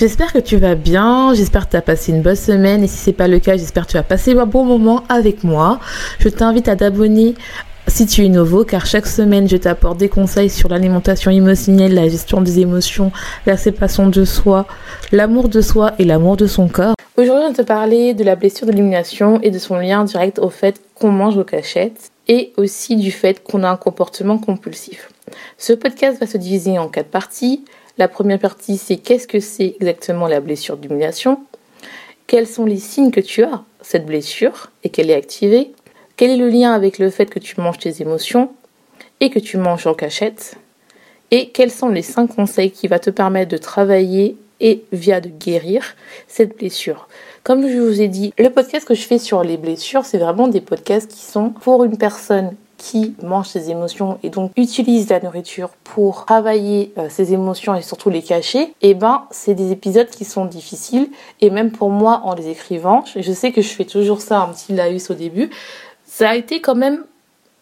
J'espère que tu vas bien, j'espère que tu as passé une bonne semaine et si c'est pas le cas, j'espère que tu as passé un bon moment avec moi. Je t'invite à t'abonner si tu es nouveau, car chaque semaine, je t'apporte des conseils sur l'alimentation émotionnelle, la gestion des émotions, la séparation de soi, l'amour de soi et l'amour de son corps. Aujourd'hui, je vais te parler de la blessure de et de son lien direct au fait qu'on mange aux cachettes et aussi du fait qu'on a un comportement compulsif. Ce podcast va se diviser en quatre parties. La première partie, c'est qu'est-ce que c'est exactement la blessure d'humiliation? Quels sont les signes que tu as cette blessure et qu'elle est activée? Quel est le lien avec le fait que tu manges tes émotions et que tu manges en cachette? Et quels sont les cinq conseils qui vont te permettre de travailler et via de guérir cette blessure? Comme je vous ai dit, le podcast que je fais sur les blessures, c'est vraiment des podcasts qui sont pour une personne qui mange ses émotions et donc utilise la nourriture pour travailler euh, ses émotions et surtout les cacher, et eh ben c'est des épisodes qui sont difficiles et même pour moi en les écrivant, je sais que je fais toujours ça un petit laïus au début, ça a été quand même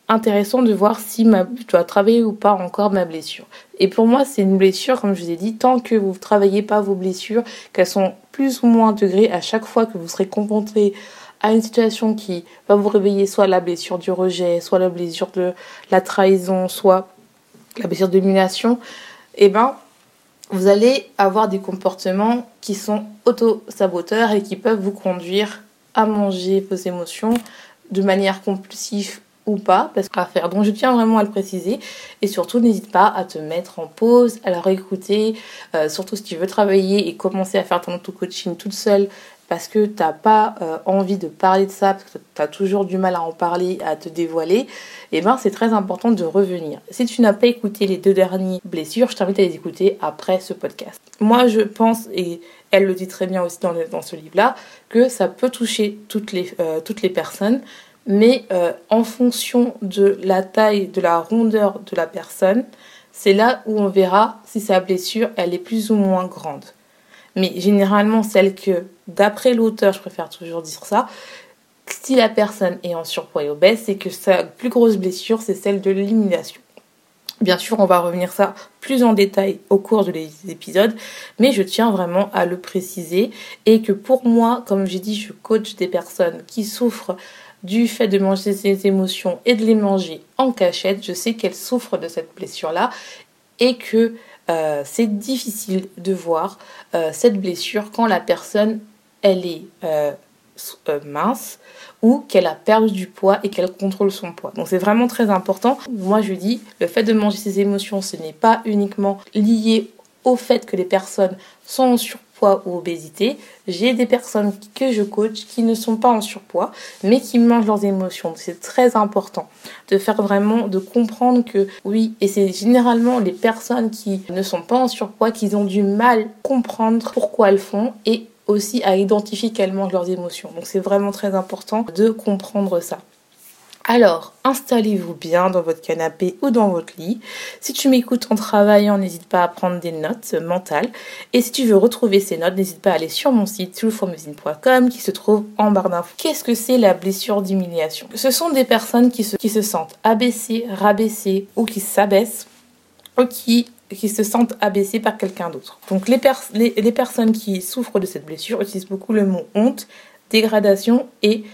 intéressant de voir si ma, je dois travailler ou pas encore ma blessure. Et pour moi, c'est une blessure, comme je vous ai dit, tant que vous ne travaillez pas vos blessures, qu'elles sont plus ou moins degrés à chaque fois que vous serez confronté à une situation qui va vous réveiller soit la blessure du rejet, soit la blessure de la trahison, soit la blessure de l'humiliation, eh ben, vous allez avoir des comportements qui sont auto-saboteurs et qui peuvent vous conduire à manger vos émotions de manière compulsive ou pas, parce qu'à faire. Donc je tiens vraiment à le préciser. Et surtout, n'hésite pas à te mettre en pause, à la réécouter, euh, surtout si tu veux travailler et commencer à faire ton auto-coaching toute seule parce que tu n'as pas euh, envie de parler de ça, parce que tu as toujours du mal à en parler, à te dévoiler, et eh ben c'est très important de revenir. Si tu n'as pas écouté les deux dernières blessures, je t'invite à les écouter après ce podcast. Moi, je pense, et elle le dit très bien aussi dans, dans ce livre-là, que ça peut toucher toutes les, euh, toutes les personnes, mais euh, en fonction de la taille, de la rondeur de la personne, c'est là où on verra si sa blessure, elle est plus ou moins grande. Mais généralement, celle que, d'après l'auteur, je préfère toujours dire ça, si la personne est en surpoids et obèse, c'est que sa plus grosse blessure, c'est celle de l'élimination. Bien sûr, on va revenir ça plus en détail au cours de l'épisode, mais je tiens vraiment à le préciser et que pour moi, comme j'ai dit, je coach des personnes qui souffrent du fait de manger ses émotions et de les manger en cachette. Je sais qu'elles souffrent de cette blessure-là et que euh, c'est difficile de voir euh, cette blessure quand la personne elle est euh, mince ou qu'elle a perdu du poids et qu'elle contrôle son poids. Donc c'est vraiment très important. Moi je dis, le fait de manger ses émotions, ce n'est pas uniquement lié au fait que les personnes sont en surpoids ou obésité. J'ai des personnes que je coach qui ne sont pas en surpoids, mais qui mangent leurs émotions. C'est très important de faire vraiment, de comprendre que oui, et c'est généralement les personnes qui ne sont pas en surpoids qui ont du mal comprendre pourquoi elles font et aussi à identifier qu'elles mangent leurs émotions. Donc c'est vraiment très important de comprendre ça. Alors, installez-vous bien dans votre canapé ou dans votre lit. Si tu m'écoutes en travaillant, n'hésite pas à prendre des notes mentales. Et si tu veux retrouver ces notes, n'hésite pas à aller sur mon site soulformusine.com qui se trouve en barre d'infos. Qu'est-ce que c'est la blessure d'humiliation Ce sont des personnes qui se, sentent abaissées, rabaissées ou qui s'abaissent ou qui se sentent abaissées par quelqu'un d'autre. Donc les personnes qui souffrent de cette blessure utilisent beaucoup le mot honte, dégradation et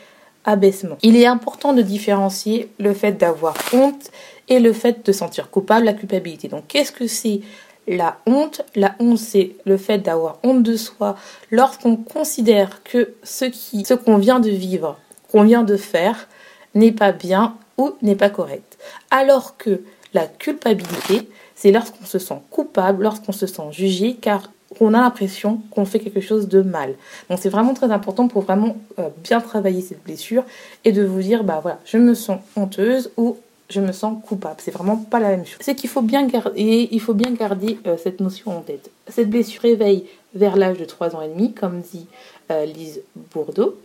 Il est important de différencier le fait d'avoir honte et le fait de sentir coupable, la culpabilité. Donc qu'est-ce que c'est la honte? La honte, c'est le fait d'avoir honte de soi lorsqu'on considère que ce ce qu'on vient de vivre, qu'on vient de faire, n'est pas bien ou n'est pas correcte. Alors que la culpabilité, c'est lorsqu'on se sent coupable, lorsqu'on se sent jugé, car on a l'impression qu'on fait quelque chose de mal. Donc c'est vraiment très important pour vraiment euh, bien travailler cette blessure et de vous dire, bah voilà, je me sens honteuse ou je me sens coupable. C'est vraiment pas la même chose. C'est qu'il faut bien garder, il faut bien garder euh, cette notion en tête. Cette blessure éveille vers l'âge de 3 ans et demi, comme dit euh, Lise Bourdeau,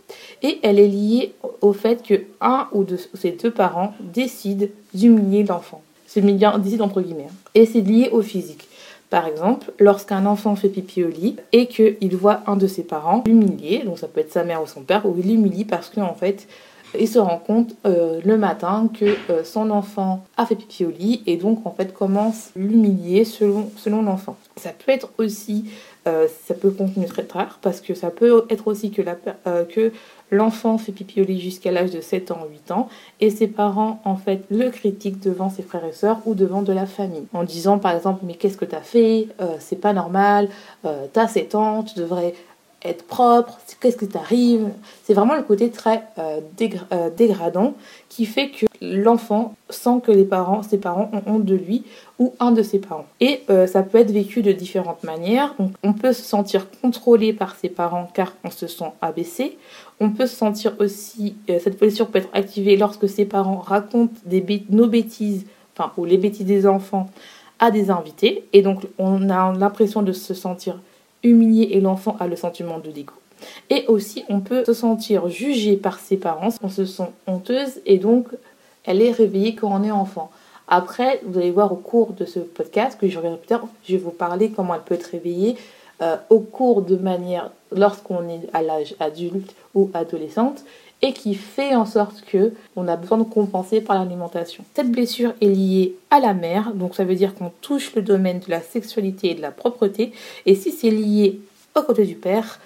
et elle est liée au fait que un ou de ses deux parents décident d'humilier l'enfant. C'est bien décide entre guillemets. Hein. Et c'est lié au physique. Par exemple, lorsqu'un enfant fait pipi au lit et qu'il voit un de ses parents l'humilier, donc ça peut être sa mère ou son père, ou il l'humilie parce qu'en fait, il se rend compte euh, le matin que euh, son enfant a fait pipi au lit et donc en fait commence l'humilier selon, l'enfant. Ça peut être aussi, euh, ça peut continuer très tard parce que ça peut être aussi que, la, que l'enfant fait pipi jusqu'à l'âge de 7 ans, 8 ans et ses parents en fait le critiquent devant ses frères et sœurs ou devant de la famille en disant par exemple mais qu'est-ce que t'as fait, c'est pas normal, t'as 7 ans, tu devrais être propre, qu'est-ce qui t'arrive. C'est vraiment le côté très euh, euh, dégradant qui fait que l'enfant sent que les parents, ses parents ont honte de lui ou un de ses parents. Et euh, ça peut être vécu de différentes manières. On peut se sentir contrôlé par ses parents car on se sent abaissé. On peut se sentir aussi, cette position peut être activée lorsque ses parents racontent nos bêtises, enfin, ou les bêtises des enfants à des invités. Et donc, on a l'impression de se sentir humilié et l'enfant a le sentiment de dégoût. Et aussi, on peut se sentir jugé par ses parents, on se sent honteuse et donc elle est réveillée quand on est enfant. Après, vous allez voir au cours de ce podcast, que je reviendrai plus tard, je vais vous parler comment elle peut être réveillée euh, au cours de manière lorsqu'on est à l'âge adulte ou adolescente et qui fait en sorte que on a besoin de compenser par l'alimentation. Cette blessure est liée à la mère, donc ça veut dire qu'on touche le domaine de la sexualité et de la propreté, et si c'est lié au côté du père,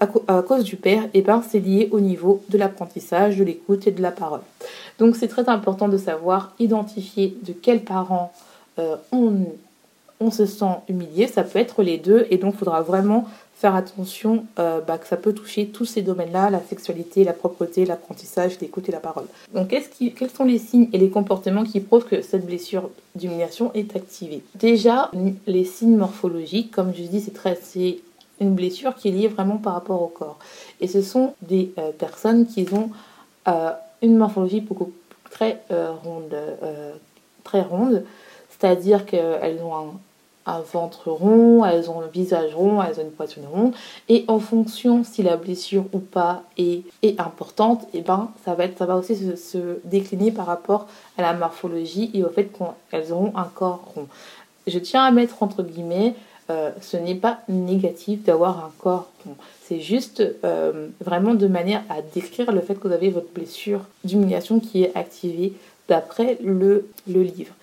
à, cause du père, et eh ben c'est lié au niveau de l'apprentissage, de l'écoute et de la parole. Donc c'est très important de savoir identifier de quels parents euh, on, on se sent humilié, ça peut être les deux, et donc il faudra vraiment faire attention euh, bah, que ça peut toucher tous ces domaines-là, la sexualité, la propreté, l'apprentissage, l'écoute et la parole. Donc qui, quels sont les signes et les comportements qui prouvent que cette blessure d'humiliation est activée? Déjà, les signes morphologiques, comme je dis, c'est très... Une blessure qui est liée vraiment par rapport au corps. Et ce sont des euh, personnes qui ont euh, une morphologie beaucoup très ronde, très ronde, c'est-à-dire qu'elles ont un un ventre rond, elles ont le visage rond, elles ont une poitrine ronde. Et en fonction si la blessure ou pas est, importante, et eh ben, ça, va être, ça va aussi se, décliner par rapport à la morphologie et au fait qu'elles auront un corps rond. Je tiens à mettre entre guillemets, euh, ce n'est pas négatif d'avoir un corps rond. C'est juste euh, vraiment de manière à décrire le fait que vous avez votre blessure d'humiliation qui est activée d'après le, le livre.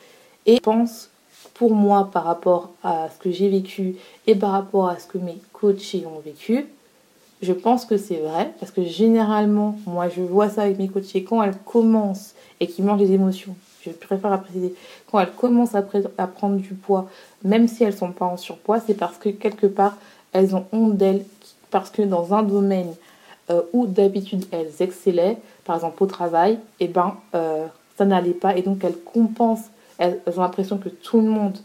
Et je pense pour moi par rapport à ce que j'ai vécu et par rapport à ce que mes coachés ont vécu, je pense que c'est vrai parce que généralement, moi je vois ça avec mes coachés quand elles commencent et qui mangent des émotions. Je préfère la préciser. Quand elles commencent à, prendre du poids, même si elles sont pas en surpoids, c'est parce que quelque part elles ont honte d'elles, parce que dans un domaine euh, où d'habitude elles excellaient, par exemple au travail, et eh ben euh, ça n'allait pas et donc elles compensent elles, ont l'impression que tout le monde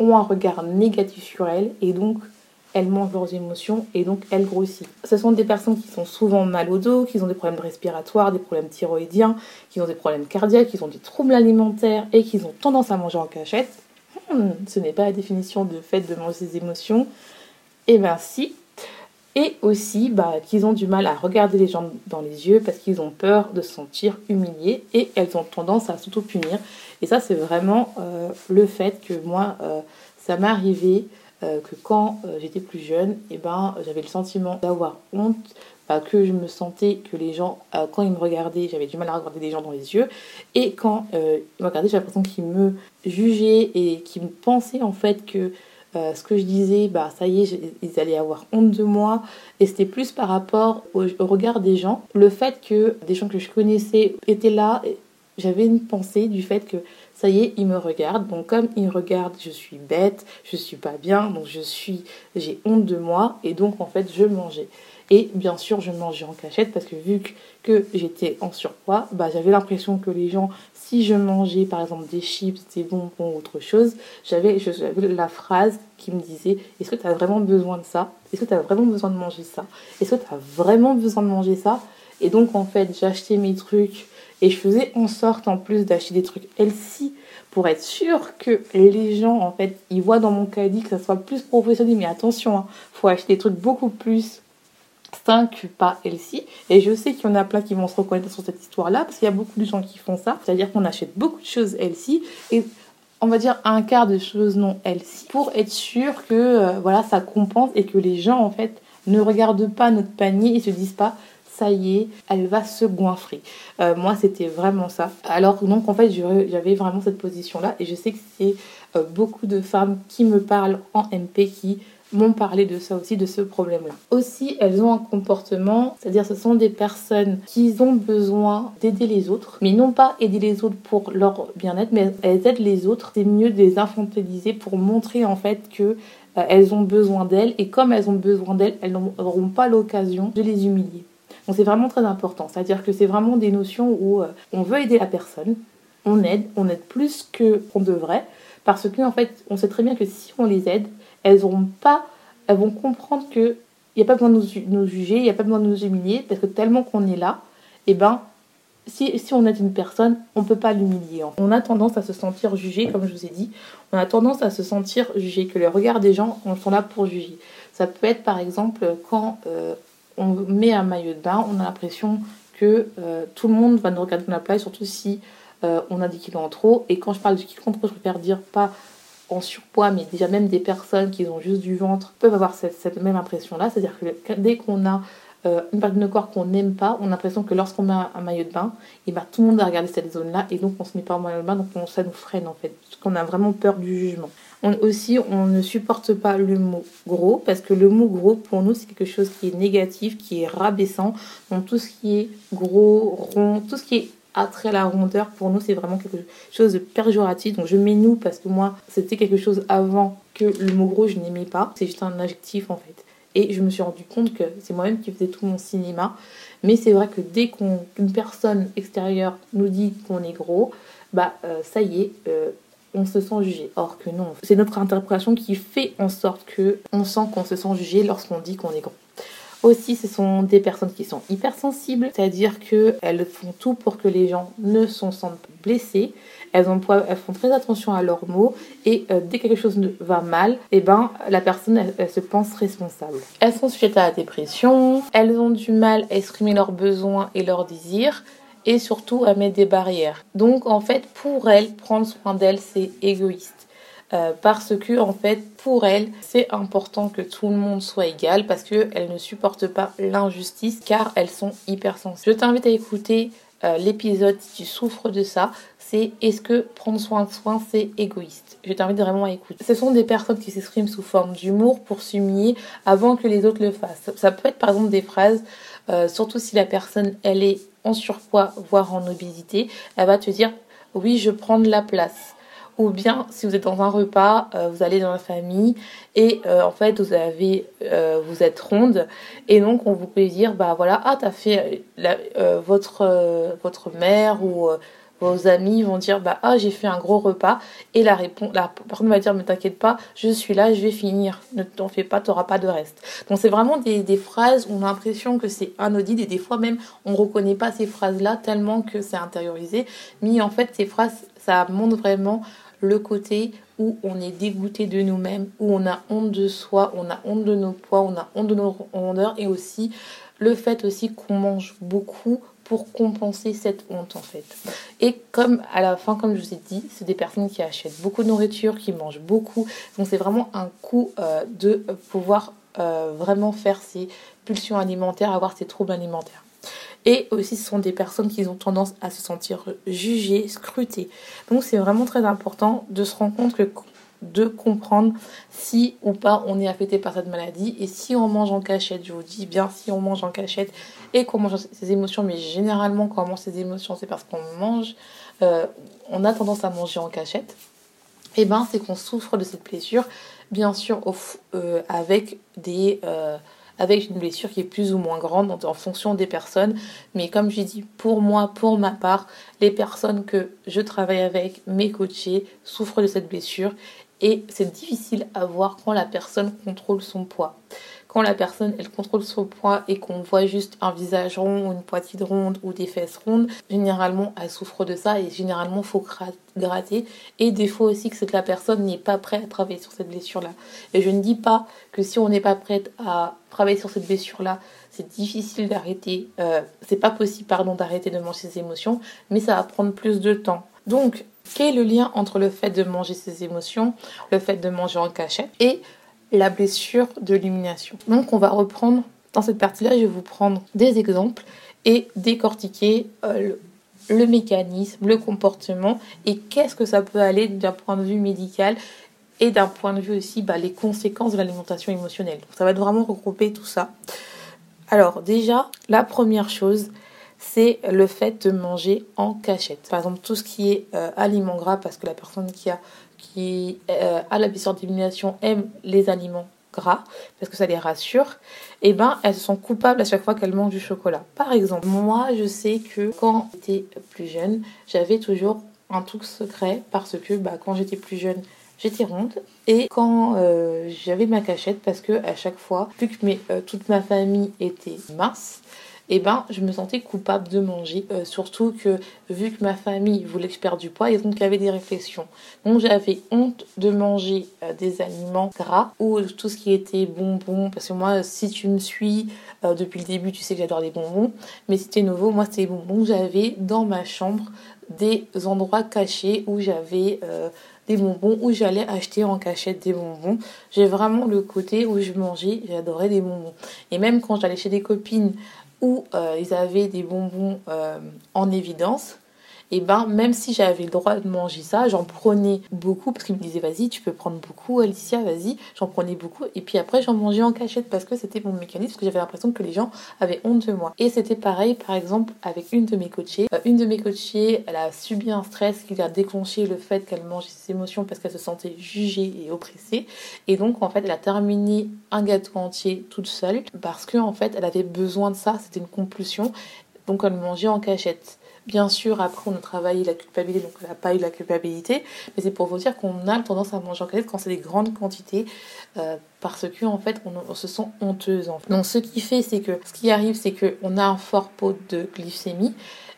a un regard négatif sur elles et donc elles mangent leurs émotions et donc elles grossissent. Ce sont des personnes qui sont souvent mal au dos, qui ont des problèmes respiratoires, des problèmes thyroïdiens, qui ont des problèmes cardiaques, qui ont des troubles alimentaires et qui ont tendance à manger en cachette. Hmm, ce n'est pas la définition de fait de manger ses émotions. Eh bien si, et aussi bah, qu'ils ont du mal à regarder les gens dans les yeux parce qu'ils ont peur de se sentir humiliés et elles ont tendance à s'auto-punir. Et ça, c'est vraiment euh, le fait que moi, euh, ça m'est arrivé euh, que quand j'étais plus jeune, eh ben, j'avais le sentiment d'avoir honte, bah, que je me sentais que les gens, quand ils me regardaient, j'avais du mal à regarder les gens dans les yeux. Et quand ils me regardaient, j'avais l'impression qu'ils me jugeaient et qu'ils me pensaient en fait que euh, ce que je disais, bah ça y est, ils allaient avoir honte de moi. Et c'était plus par rapport au, regard des gens. Le fait que des gens que je connaissais étaient là, j'avais une pensée du fait que ça y est, il me regarde. Donc comme il me regarde, je suis bête, je suis pas bien, donc je suis, j'ai honte de moi et donc en fait je mangeais. Et bien sûr, je mangeais en cachette parce que vu que, j'étais en surpoids, bah, j'avais l'impression que les gens, si je mangeais par exemple des chips, des bonbons ou autre chose, j'avais la phrase qui me disait Est-ce que tu as vraiment besoin de ça? Est-ce que tu as vraiment besoin de manger ça? Est-ce que tu as vraiment besoin de manger ça? Et donc en fait, j'achetais mes trucs et je faisais en sorte en plus d'acheter des trucs healthy pour être sûr que les gens, en fait, ils voient dans mon caddie que ça soit plus professionnel. Mais attention, il hein, faut acheter des trucs beaucoup plus sains que pas healthy. Et je sais qu'il y en a plein qui vont se reconnaître sur cette histoire-là, parce qu'il y a beaucoup de gens qui font ça. C'est-à-dire qu'on achète beaucoup de choses healthy et on va dire un quart de choses non healthy pour être sûr que euh, voilà ça compense et que les gens en fait ne regardent pas notre panier et se disent pas ça y est, elle va se goinfrer. Euh, moi, c'était vraiment ça. Alors, donc, en fait, j'avais vraiment cette position-là. Et je sais que c'est euh, beaucoup de femmes qui me parlent en MP qui m'ont parlé de ça aussi, de ce problème-là. Aussi, elles ont un comportement, c'est-à-dire ce sont des personnes qui ont besoin d'aider les autres, mais non pas aider les autres pour leur bien-être, mais elles aident les autres. C'est mieux de les infantiliser pour montrer en fait que euh, elles ont besoin d'elles et comme elles ont besoin d'elles, elles n'auront pas l'occasion de les humilier. Donc c'est vraiment très important. C'est-à-dire que c'est vraiment des notions où euh, on veut aider la personne, on aide, on aide plus que qu'on devrait, parce que en fait, on sait très bien que si on les aide, elles pas, elles vont comprendre que il n'y a pas besoin de nous, juger, il n'y a pas besoin de nous humilier, parce que tellement qu'on est là, et eh ben si, si, on aide une personne, on ne peut pas l'humilier. On a tendance à se sentir jugé, comme je vous ai dit. On a tendance à se sentir jugé, que les regards des gens sont là pour juger. Ça peut être par exemple quand euh, on met un maillot de bain, on a l'impression que euh, tout le monde va nous regarder dans la plage, surtout si euh, on a des kilos en trop. Et quand je parle de kilos en trop, je préfère dire pas en surpoids, mais déjà même des personnes qui ont juste du ventre peuvent avoir cette, même impression-là. C'est-à-dire que dès qu'on a euh, une partie de corps qu'on n'aime pas, on a l'impression que lorsqu'on met un, maillot de bain, et ben, tout le monde va regarder cette zone-là et donc on se met pas en maillot de bain, donc ça nous freine en fait, parce qu'on a vraiment peur du jugement. On, aussi, on ne supporte pas le mot gros parce que le mot gros, pour nous, c'est quelque chose qui est négatif, qui est rabaissant. Donc tout ce qui est gros, rond, tout ce qui est attrait à la rondeur, pour nous, c'est vraiment quelque chose de péjoratif. Donc je mets nous parce que moi, c'était quelque chose avant que le mot gros, je n'aimais pas. C'est juste un adjectif en fait. Et je me suis rendu compte que c'est moi-même qui faisais tout mon cinéma. Mais c'est vrai que dès qu'une personne extérieure nous dit qu'on est gros, bah euh, ça y est, euh, on se sent jugé. Or que non, c'est notre interprétation qui fait en sorte que on sent qu'on se sent jugé lorsqu'on dit qu'on est gros. Aussi, ce sont des personnes qui sont hypersensibles, c'est-à-dire qu'elles font tout pour que les gens ne se sentent blessés. Elles, ont, elles font très attention à leurs mots et euh, dès que quelque chose va mal, eh ben, la personne elle, se pense responsable. Elles sont sujettes à la dépression, elles ont du mal à exprimer leurs besoins et leurs désirs et surtout à mettre des barrières. Donc en fait, pour elles, prendre soin d'elles, c'est égoïste. Euh, parce que en fait pour elles c'est important que tout le monde soit égal parce qu'elles ne supportent pas l'injustice car elles sont hypersensibles. Je t'invite à écouter euh, l'épisode si tu souffres de ça, c'est est-ce que prendre soin de soi c'est égoïste? Je t'invite vraiment à écouter. Ce sont des personnes qui s'expriment sous forme d'humour pour s'humilier avant que les autres le fassent. Ça peut être par exemple des phrases, euh, surtout si la personne elle est en surpoids voire en obésité, elle va te dire oui je prends de la place ou bien si vous êtes dans un repas, euh, vous allez dans la famille et euh, en fait vous avez euh, vous êtes ronde. Et donc on vous peut dire bah voilà ah t'as fait votre votre mère ou vos amis vont dire bah ah j'ai fait un gros repas et la réponse la personne va dire mais t'inquiète pas je suis là je vais finir. Ne t'en fais pas t'auras pas de reste donc c'est vraiment des, des, phrases où on a l'impression que c'est anodine et des fois même on reconnaît pas ces phrases là tellement que c'est intériorisé. Mais en fait ces phrases ça montre vraiment le côté où on est dégoûté de nous-mêmes, où on a honte de soi, on a honte de nos poids, on a honte de nos rondeurs et aussi le fait aussi qu'on mange beaucoup pour compenser cette honte en fait. Et comme à la fin, comme je vous ai dit, c'est des personnes qui achètent beaucoup de nourriture, qui mangent beaucoup. Donc c'est vraiment un coup euh, de pouvoir euh, vraiment faire ces pulsions alimentaires, avoir ces troubles alimentaires. Et aussi, ce sont des personnes qui ont tendance à se sentir jugées, scrutées. Donc, c'est vraiment très important de se rendre compte de comprendre si ou pas on est affecté par cette maladie et si on mange en cachette, je vous dis bien si on mange en cachette et qu'on mange ses émotions, mais généralement quand on mange ses émotions c'est parce qu'on mange euh, on a tendance à manger en cachette, et eh ben c'est qu'on souffre de cette blessure, bien sûr euh, avec des avec une blessure qui est plus ou moins grande en fonction des personnes. Mais comme j'ai dit, pour moi, pour ma part, les personnes que je travaille avec, mes coachés, souffrent de cette blessure et c'est difficile à voir quand la personne contrôle son poids quand la personne elle contrôle son poids et qu'on voit juste un visage rond ou une poitrine ronde ou des fesses rondes, généralement elle souffre de ça et généralement faut gratter. Et des fois aussi que la personne n'est pas prête à travailler sur cette blessure-là. Et je ne dis pas que si on n'est pas prête à travailler sur cette blessure-là, c'est difficile d'arrêter, euh, c'est pas possible pardon d'arrêter de manger ses émotions, mais ça va prendre plus de temps. Donc, quel est le lien entre le fait de manger ses émotions, le fait de manger en cachette et la blessure de l'élimination. Donc on va reprendre dans cette partie-là, je vais vous prendre des exemples et décortiquer euh, le, mécanisme, le comportement et qu'est-ce que ça peut aller d'un point de vue médical et d'un point de vue aussi bah, les conséquences de l'alimentation émotionnelle. ça va vraiment regrouper tout ça. Alors déjà, la première chose, c'est le fait de manger en cachette. Par exemple, tout ce qui est euh, aliments gras, parce que la personne qui a qui euh, a la blessure d'élimination aiment les aliments gras parce que ça les rassure, eh ben elles sont coupables à chaque fois qu'elles mangent du chocolat. Par exemple, moi je sais que quand j'étais plus jeune, j'avais toujours un truc secret parce que bah, quand j'étais plus jeune, j'étais ronde et quand euh, j'avais ma cachette parce que à chaque fois, vu que euh, toute ma famille était mince, eh ben, je me sentais coupable de manger. Euh, surtout que, vu que ma famille voulait que je perde du poids, et donc il y avait des réflexions. Donc j'avais honte de manger euh, des aliments gras ou tout ce qui était bonbons. Parce que moi, si tu me suis euh, depuis le début, tu sais que j'adore les bonbons. Mais si c'était nouveau, moi, c'était les bonbons. J'avais dans ma chambre des endroits cachés où j'avais des bonbons où j'allais acheter en cachette des bonbons. J'ai vraiment le côté où je mangeais, j'adorais des bonbons. Et même quand j'allais chez des copines où euh, ils avaient des bonbons euh, en évidence, et ben même si j'avais le droit de manger ça, j'en prenais beaucoup parce qu'ils me disaient vas-y, tu peux prendre beaucoup, Alicia, vas-y, j'en prenais beaucoup et puis après j'en mangeais en cachette parce que c'était mon mécanisme, parce que j'avais l'impression que les gens avaient honte de moi. Et c'était pareil par exemple avec une de mes coachées. Euh, une de mes coachées, elle a subi un stress qui a déclenché le fait qu'elle mangeait ses émotions parce qu'elle se sentait jugée et oppressée et donc en fait elle a terminé un gâteau entier toute seule parce que en fait elle avait besoin de ça, c'était une compulsion donc elle mangeait en cachette. Bien sûr, après, on a travaillé la culpabilité, donc on n'a pas eu la culpabilité, mais c'est pour vous dire qu'on a tendance à manger en cachette quand c'est des grandes quantités, euh, parce que en fait, on, se sent honteuse. Donc, ce qui fait, c'est que ce qui arrive, c'est qu'on a un fort pot de glycémie.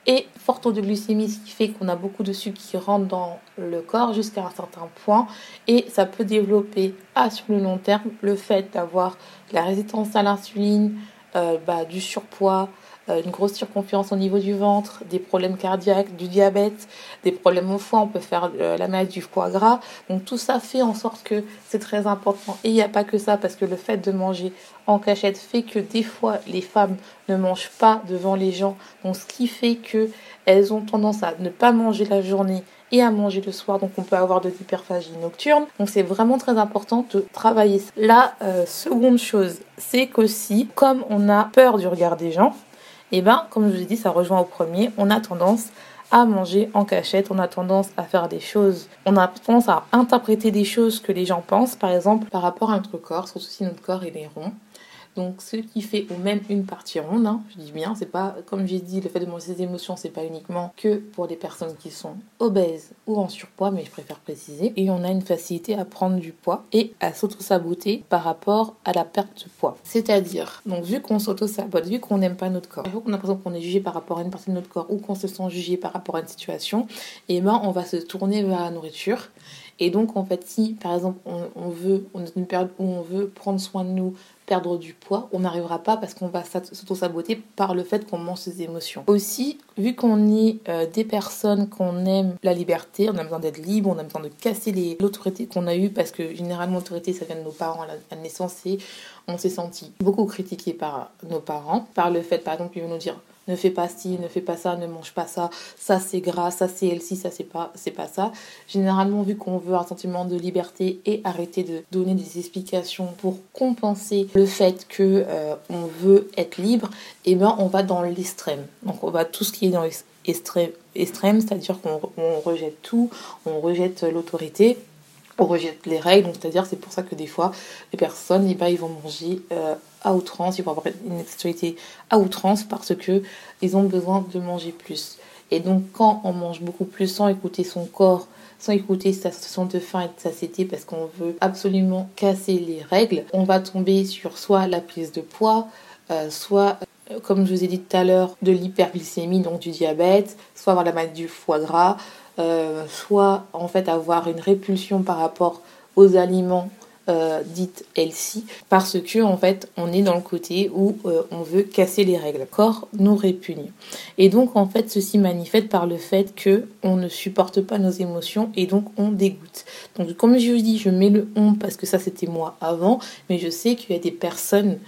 Et fort taux de glycémie, ce qui fait qu'on a beaucoup de sucre qui rentre dans le corps jusqu'à un certain point. Et ça peut développer, à sur le long terme, le fait d'avoir la résistance à l'insuline, euh, bah, du surpoids, une grosse surconfiance au niveau du ventre, des problèmes cardiaques, du diabète, des problèmes au foie, on peut faire euh, la maladie du foie gras. Donc tout ça fait en sorte que c'est très important. Et il n'y a pas que ça, parce que le fait de manger en cachette fait que des fois les femmes ne mangent pas devant les gens. Donc ce qui fait que elles ont tendance à ne pas manger la journée et à manger le soir, donc on peut avoir de l'hyperphagie nocturne. Donc c'est vraiment très important de travailler. La euh, seconde chose, c'est qu'aussi, comme on a peur du regard des gens, et eh bien, comme je vous ai dit, ça rejoint au premier, on a tendance à manger en cachette, on a tendance à faire des choses, on a tendance à interpréter des choses que les gens pensent, par exemple par rapport à notre corps, surtout si notre corps est rond. Donc ce qui fait ou même une partie ronde, hein, je dis bien, c'est pas comme j'ai dit, le fait de manger ses émotions, c'est pas uniquement que pour des personnes qui sont obèses ou en surpoids, mais je préfère préciser. Et on a une facilité à prendre du poids et à s'auto-saboter par rapport à la perte de poids. C'est-à-dire, donc vu qu'on s'auto-sabote, vu qu'on n'aime pas notre corps, vu qu'on a l'impression qu'on est jugé par rapport à une partie de notre corps ou qu'on se sent jugé par rapport à une situation, et eh ben on va se tourner vers la nourriture. Et donc, en fait, si par exemple on, veut, une période où on veut prendre soin de nous, perdre du poids, on n'arrivera pas parce qu'on va s'auto-saboter par le fait qu'on mange ses émotions. Aussi, vu qu'on est euh, des personnes qu'on aime la liberté, on a besoin d'être libre, on a besoin de casser l'autorité qu'on a eue parce que généralement l'autorité ça vient de nos parents à la naissance et on s'est senti beaucoup critiqué par nos parents, par le fait par exemple qu'ils vont nous dire ne fais pas ci, ne fais pas ça, ne mange pas ça, ça c'est gras, ça c'est elle ça c'est pas, c'est pas ça. Généralement, vu qu'on veut un sentiment de liberté et arrêter de donner des explications pour compenser le fait que euh, on veut être libre, et eh ben on va dans l'extrême. Donc on va tout ce qui est dans extrême, c'est-à-dire qu'on rejette tout, on rejette l'autorité, on rejette les règles, c'est-à-dire c'est pour ça que des fois les personnes eh ben, ils vont manger euh, à outrance, ils vont avoir une sexualité à outrance parce que ils ont besoin de manger plus. Et donc quand on mange beaucoup plus sans écouter son corps, sans écouter sa sensation de faim et de satiété parce qu'on veut absolument casser les règles, on va tomber sur soit la prise de poids, euh, soit euh, comme je vous ai dit tout à l'heure, de l'hyperglycémie, donc du diabète, soit avoir la maladie du foie gras, euh, soit en fait avoir une répulsion par rapport aux aliments euh, dites healthy parce que en fait on est dans le côté où euh, on veut casser les règles. Le corps nous répugne. Et donc en fait ceci manifeste par le fait que on ne supporte pas nos émotions et donc on dégoûte. Donc comme je vous dis, je mets le on parce que ça c'était moi avant, mais je sais qu'il y a des personnes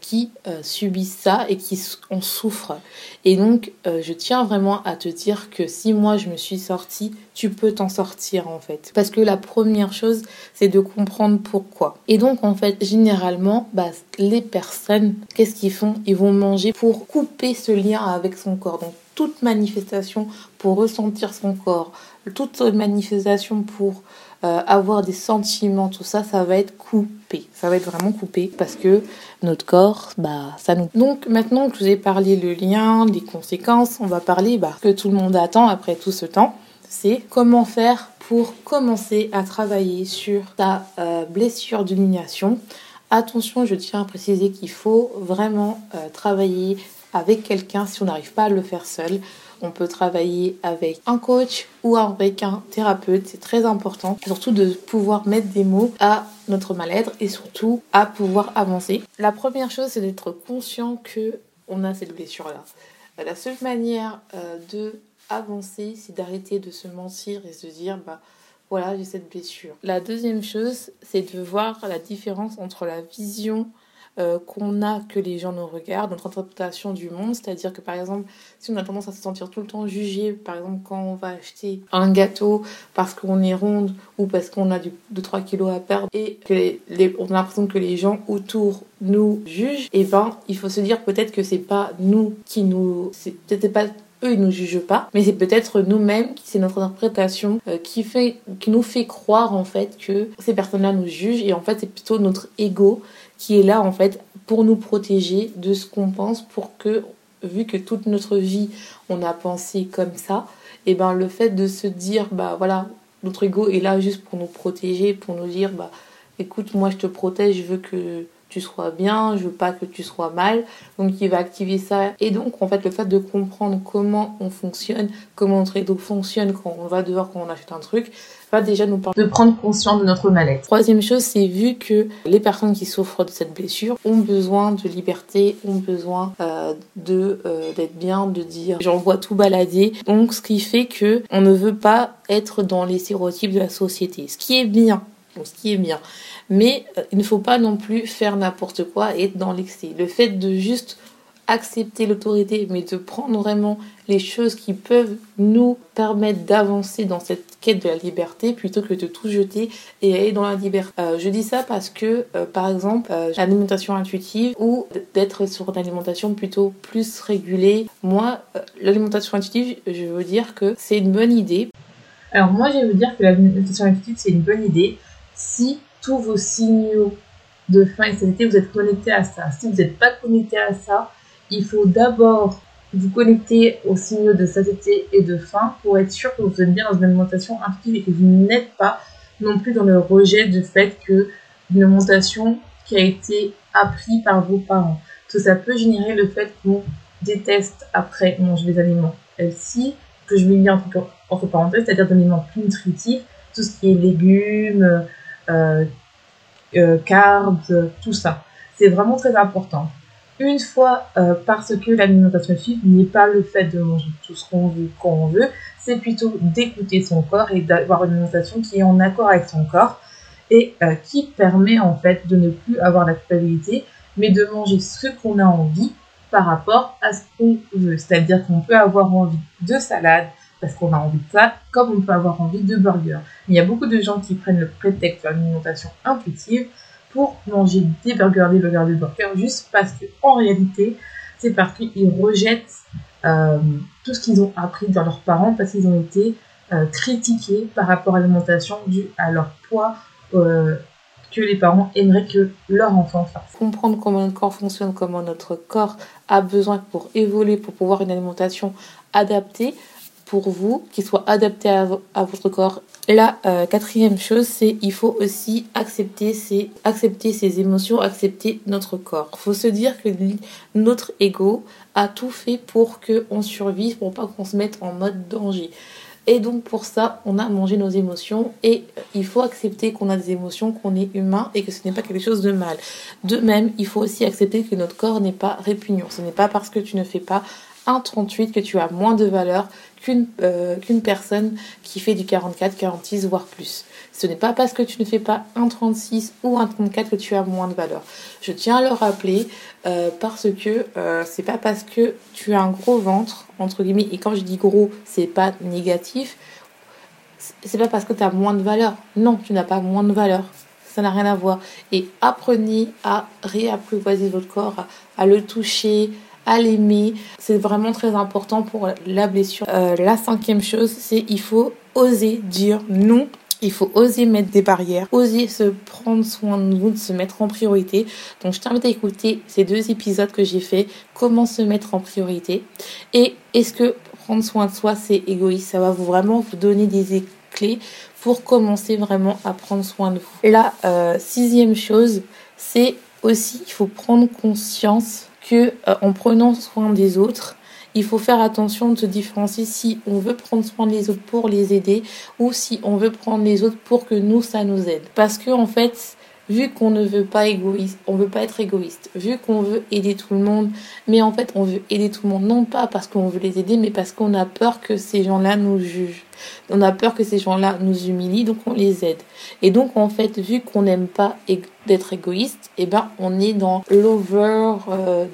qui euh, subissent ça et qui en souffrent. Et donc, euh, je tiens vraiment à te dire que si moi je me suis sortie, tu peux t'en sortir en fait. Parce que la première chose, c'est de comprendre pourquoi. Et donc, en fait, généralement, bah, les personnes, qu'est-ce qu'ils font? Ils vont manger pour couper ce lien avec son corps. Donc, toute manifestation pour ressentir son corps, toute manifestation pour euh, avoir des sentiments, tout ça, ça va être coupé. Ça va être vraiment coupé parce que notre corps, bah, ça nous. Donc maintenant que je vous ai parlé le lien, des conséquences, on va parler bah, que tout le monde attend après tout ce temps. C'est comment faire pour commencer à travailler sur ta euh, blessure d'humiliation. Attention, je tiens à préciser qu'il faut vraiment euh, travailler avec quelqu'un si on n'arrive pas à le faire seul. On peut travailler avec un coach ou avec un thérapeute. C'est très important. Surtout de pouvoir mettre des mots à notre mal-être et surtout à pouvoir avancer. La première chose, c'est d'être conscient que on a cette blessure-là. La seule manière euh, de avancer, c'est d'arrêter de se mentir et se dire, bah, voilà, j'ai cette blessure. La deuxième chose, c'est de voir la différence entre la vision euh, qu'on a que les gens nous regardent, notre interprétation du monde. C'est-à-dire que par exemple, si on a tendance à se sentir tout le temps jugé, par exemple quand on va acheter un gâteau parce qu'on est ronde ou parce qu'on a 2-3 kilos à perdre et que on a l'impression que les gens autour nous jugent, et eh ben il faut se dire peut-être que c'est pas nous qui nous... C'est peut-être pas eux ils nous jugent pas mais c'est peut-être nous-mêmes c'est notre interprétation euh, qui fait qui nous fait croire en fait que ces personnes-là nous jugent et en fait c'est plutôt notre ego qui est là en fait pour nous protéger de ce qu'on pense pour que vu que toute notre vie on a pensé comme ça et ben le fait de se dire bah voilà notre ego est là juste pour nous protéger pour nous dire bah écoute moi je te protège je veux que tu sois bien, je veux pas que tu sois mal. Donc il va activer ça. Et donc en fait le fait de comprendre comment on fonctionne, comment notre ego fonctionne quand on va dehors, quand on achète un truc, va déjà nous parler de prendre conscience de notre mal-être. Troisième chose, c'est vu que les personnes qui souffrent de cette blessure ont besoin de liberté, ont besoin euh, de euh, d'être bien, de dire j'en vois tout balader. Donc ce qui fait que on ne veut pas être dans les stéréotypes de la société. Ce qui est bien. Ce qui est bien. Mais euh, il ne faut pas non plus faire n'importe quoi et être dans l'excès. Le fait de juste accepter l'autorité, mais de prendre vraiment les choses qui peuvent nous permettre d'avancer dans cette quête de la liberté plutôt que de tout jeter et aller dans la liberté. Euh, je dis ça parce que, euh, par exemple, l'alimentation intuitive ou d'être sur une alimentation plutôt plus régulée. Moi, l'alimentation intuitive, je veux dire que c'est une bonne idée. Alors moi, je vous dire que l'alimentation intuitive, c'est une bonne idée si tous vos signaux de faim et de satiété, vous êtes connecté à ça. Si vous n'êtes pas connecté à ça, il faut d'abord vous connecter aux signaux de satiété et de faim pour être sûr que vous êtes bien dans une alimentation intuitive et que vous n'êtes pas non plus dans le rejet du fait que une alimentation qui a été apprise par vos parents. Parce que ça peut générer le fait qu'on déteste après manger des aliments healthy, que je mets bien entre, entre parenthèses, c'est-à-dire des aliments plus nutritifs, tout ce qui est légumes, carbs, tout ça. C'est vraiment très important. Une fois, euh, parce que l'alimentation intuitive n'est pas le fait de manger tout ce qu'on veut quand on veut, c'est plutôt d'écouter son corps et d'avoir une alimentation qui est en accord avec son corps et qui permet en fait de ne plus avoir la culpabilité, mais de manger ce qu'on a envie par rapport à ce qu'on veut. C'est-à-dire qu'on peut avoir envie de salade, parce qu'on a envie de ça, comme on peut avoir envie de burger. il y a beaucoup de gens qui prennent le prétexte de l'alimentation intuitive pour manger des burgers, des burgers, des burgers, juste parce que en réalité, c'est parce qu'ils rejettent tout ce qu'ils ont appris dans leurs parents parce qu'ils ont été critiqués par rapport à l'alimentation due à leur poids que les parents aimeraient que leur enfant fasse. Comprendre comment notre corps fonctionne, comment notre corps a besoin pour évoluer, pour pouvoir une alimentation adaptée pour vous, qui soit adaptée à, votre corps. La euh, quatrième chose, c'est il faut aussi accepter ses, accepter ses émotions, accepter notre corps. Faut se dire que notre ego a tout fait pour qu'on survive, pour pas qu'on se mette en mode danger. Et donc pour ça, on a mangé nos émotions et il faut accepter qu'on a des émotions, qu'on est humain et que ce n'est pas quelque chose de mal. De même, il faut aussi accepter que notre corps n'est pas répugnant. Ce n'est pas parce que tu ne fais pas un 38 que tu as moins de valeur qu'une euh, personne qui fait du 44, 46 voire plus. Ce n'est pas parce que tu ne fais pas un 36 ou un 34 que tu as moins de valeur. Je tiens à le rappeler euh, parce que euh, c'est pas parce que tu as un gros ventre entre guillemets et quand je dis gros, c'est pas négatif. C'est pas parce que tu as moins de valeur. Non, tu n'as pas moins de valeur. Ça n'a rien à voir. Et apprenez à réapprivoiser votre corps, à le toucher, l'aimer. C'est vraiment très important pour la blessure. Euh, la cinquième chose, c'est il faut oser dire non. Il faut oser mettre des barrières, oser se prendre soin de nous, de se mettre en priorité. Donc je t'invite à écouter ces deux épisodes que j'ai fait, comment se mettre en priorité. Et est-ce que prendre soin de soi, c'est égoïste? Ça va vous vraiment vous donner des clés pour commencer vraiment à prendre soin de vous. La euh, sixième chose, c'est aussi, il faut prendre conscience que euh, en prenant soin des autres, il faut faire attention de se différencier si on veut prendre soin des autres pour les aider ou si on veut prendre les autres pour que nous ça nous aide. Parce que en fait, vu qu'on ne veut pas égoïste, on veut pas être égoïste, vu qu'on veut aider tout le monde, mais en fait on veut aider tout le monde non pas parce qu'on veut les aider, mais parce qu'on a peur que ces gens-là nous jugent. On a peur que ces gens-là nous humilient, donc on les aide. Et donc en fait, vu qu'on n'aime pas d'être égoïste, eh ben on est dans euh,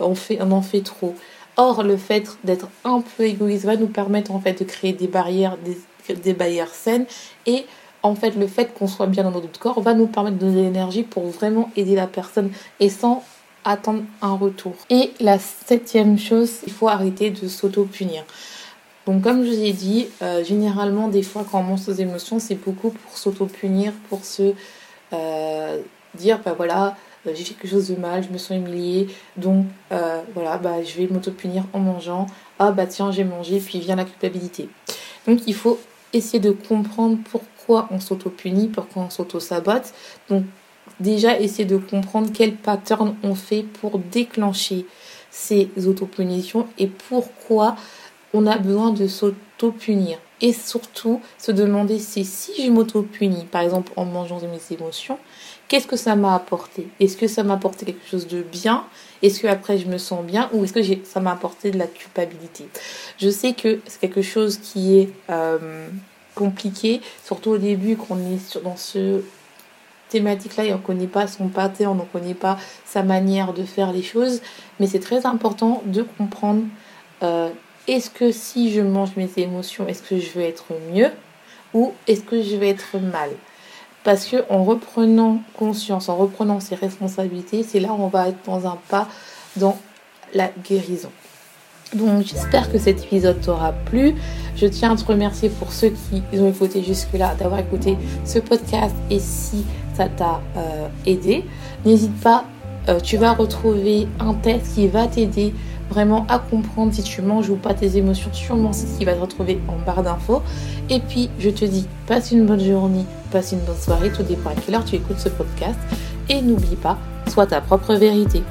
on fait, on en fait trop. Or, le fait d'être un peu égoïste va nous permettre en fait de créer des barrières, des, des barrières saines et en fait, le fait qu'on soit bien dans notre corps va nous permettre de donner l'énergie pour vraiment aider la personne et sans attendre un retour. Et la septième chose, il faut arrêter de s'auto-punir. Donc comme je vous ai dit, euh, généralement des fois quand on monte ses émotions, c'est beaucoup pour s'auto-punir, pour se euh, dire bah voilà, euh, j'ai fait quelque chose de mal, je me sens humiliée, donc voilà, bah je vais m'auto-punir en mangeant. Ah bah tiens, j'ai mangé, puis vient la culpabilité. Donc il faut essayer de comprendre pourquoi on s'auto-punit, pourquoi on s'auto-sabote. Donc déjà essayer de comprendre quel pattern on fait pour déclencher ces auto-punitions et pourquoi on a besoin de s'auto-punir. Et surtout, se demander si je m'auto-punis, par exemple en mangeant mes émotions, qu'est-ce que ça m'a apporté? Est-ce que ça m'a apporté quelque chose de bien? Est-ce que après je me sens bien Ou est-ce que ça m'a apporté de la culpabilité? Je sais que c'est quelque chose qui est euh, compliqué, surtout au début qu'on est dans ce thématique-là et on ne connaît pas son pâté, on ne connaît pas sa manière de faire les choses. Mais c'est très important de comprendre euh, est-ce que si je mange mes émotions, est-ce que je vais être mieux ou est-ce que je vais être mal? Parce que en reprenant conscience, en reprenant ses responsabilités, c'est là où on va être dans un pas dans la guérison. Donc j'espère que cet épisode t'aura plu. Je tiens à te remercier pour ceux qui ont écouté jusque-là, d'avoir écouté ce podcast et si ça t'a euh, aidé. N'hésite pas, euh, tu vas retrouver un test qui va t'aider vraiment à comprendre si tu manges ou pas tes émotions. Sûrement, c'est ce qui va te retrouver en barre d'infos. Et puis, je te dis, passe une bonne journée, passe une bonne soirée, tout dépend à quelle heure tu écoutes ce podcast. Et n'oublie pas, sois ta propre vérité.